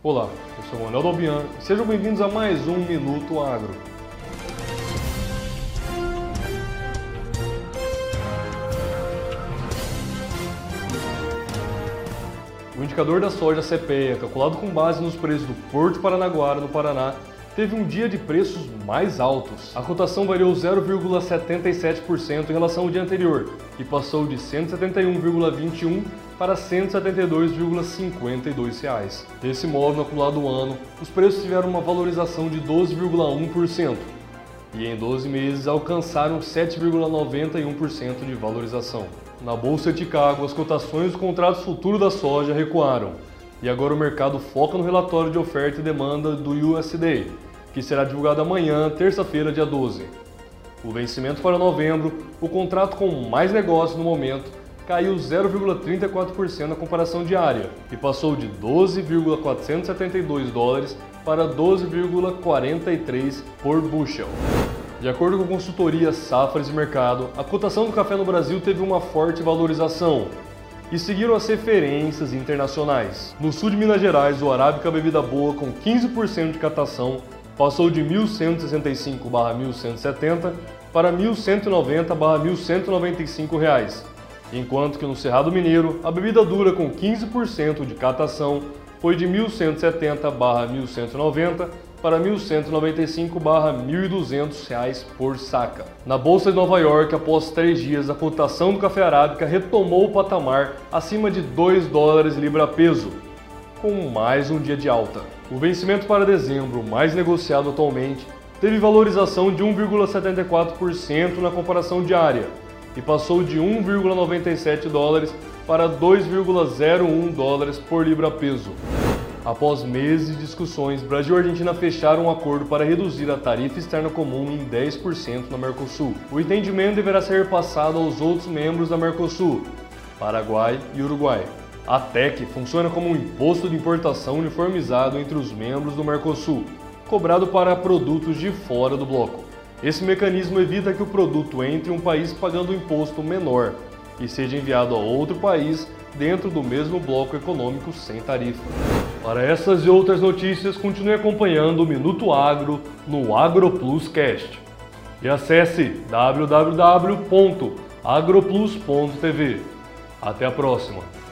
Olá, eu sou o Manuel Dalbian e sejam bem-vindos a mais um Minuto Agro. O indicador da soja CPEA, calculado com base nos preços do Porto Paranaguara, no Paraná, teve um dia de preços mais altos. A cotação variou 0,77% em relação ao dia anterior e passou de 171,21 para 172,52 reais. Desse modo, no acumulado ano, os preços tiveram uma valorização de 12,1% e em 12 meses alcançaram 7,91% de valorização. Na Bolsa de Chicago, as cotações dos contratos futuros da soja recuaram e agora o mercado foca no relatório de oferta e demanda do USDA, que será divulgado amanhã, terça-feira, dia 12. O vencimento para novembro, o contrato com mais negócio no momento, caiu 0,34% na comparação diária e passou de 12,472 dólares para 12,43 por bushel. De acordo com a consultoria Safras e Mercado, a cotação do café no Brasil teve uma forte valorização e seguiram as referências internacionais. No sul de Minas Gerais, o Arábica Bebida Boa, com 15% de catação, passou de 1.165/1.170 para 1.190/1.195 reais, enquanto que no Cerrado Mineiro a bebida dura com 15% de catação foi de 1.170/1.190 para 1.195/1.200 reais por saca. Na bolsa de Nova York, após três dias, a cotação do café arábica retomou o patamar acima de 2 dólares libra peso, com mais um dia de alta. O vencimento para dezembro, mais negociado atualmente, teve valorização de 1,74% na comparação diária e passou de 1,97 dólares para 2,01 dólares por libra peso. Após meses de discussões, Brasil e Argentina fecharam um acordo para reduzir a tarifa externa comum em 10% na Mercosul. O entendimento deverá ser repassado aos outros membros da Mercosul, Paraguai e Uruguai. A TEC funciona como um imposto de importação uniformizado entre os membros do Mercosul, cobrado para produtos de fora do bloco. Esse mecanismo evita que o produto entre em um país pagando um imposto menor e seja enviado a outro país dentro do mesmo bloco econômico sem tarifa. Para essas e outras notícias, continue acompanhando o Minuto Agro no AgroPlus Cast. E acesse www.agroplus.tv. Até a próxima!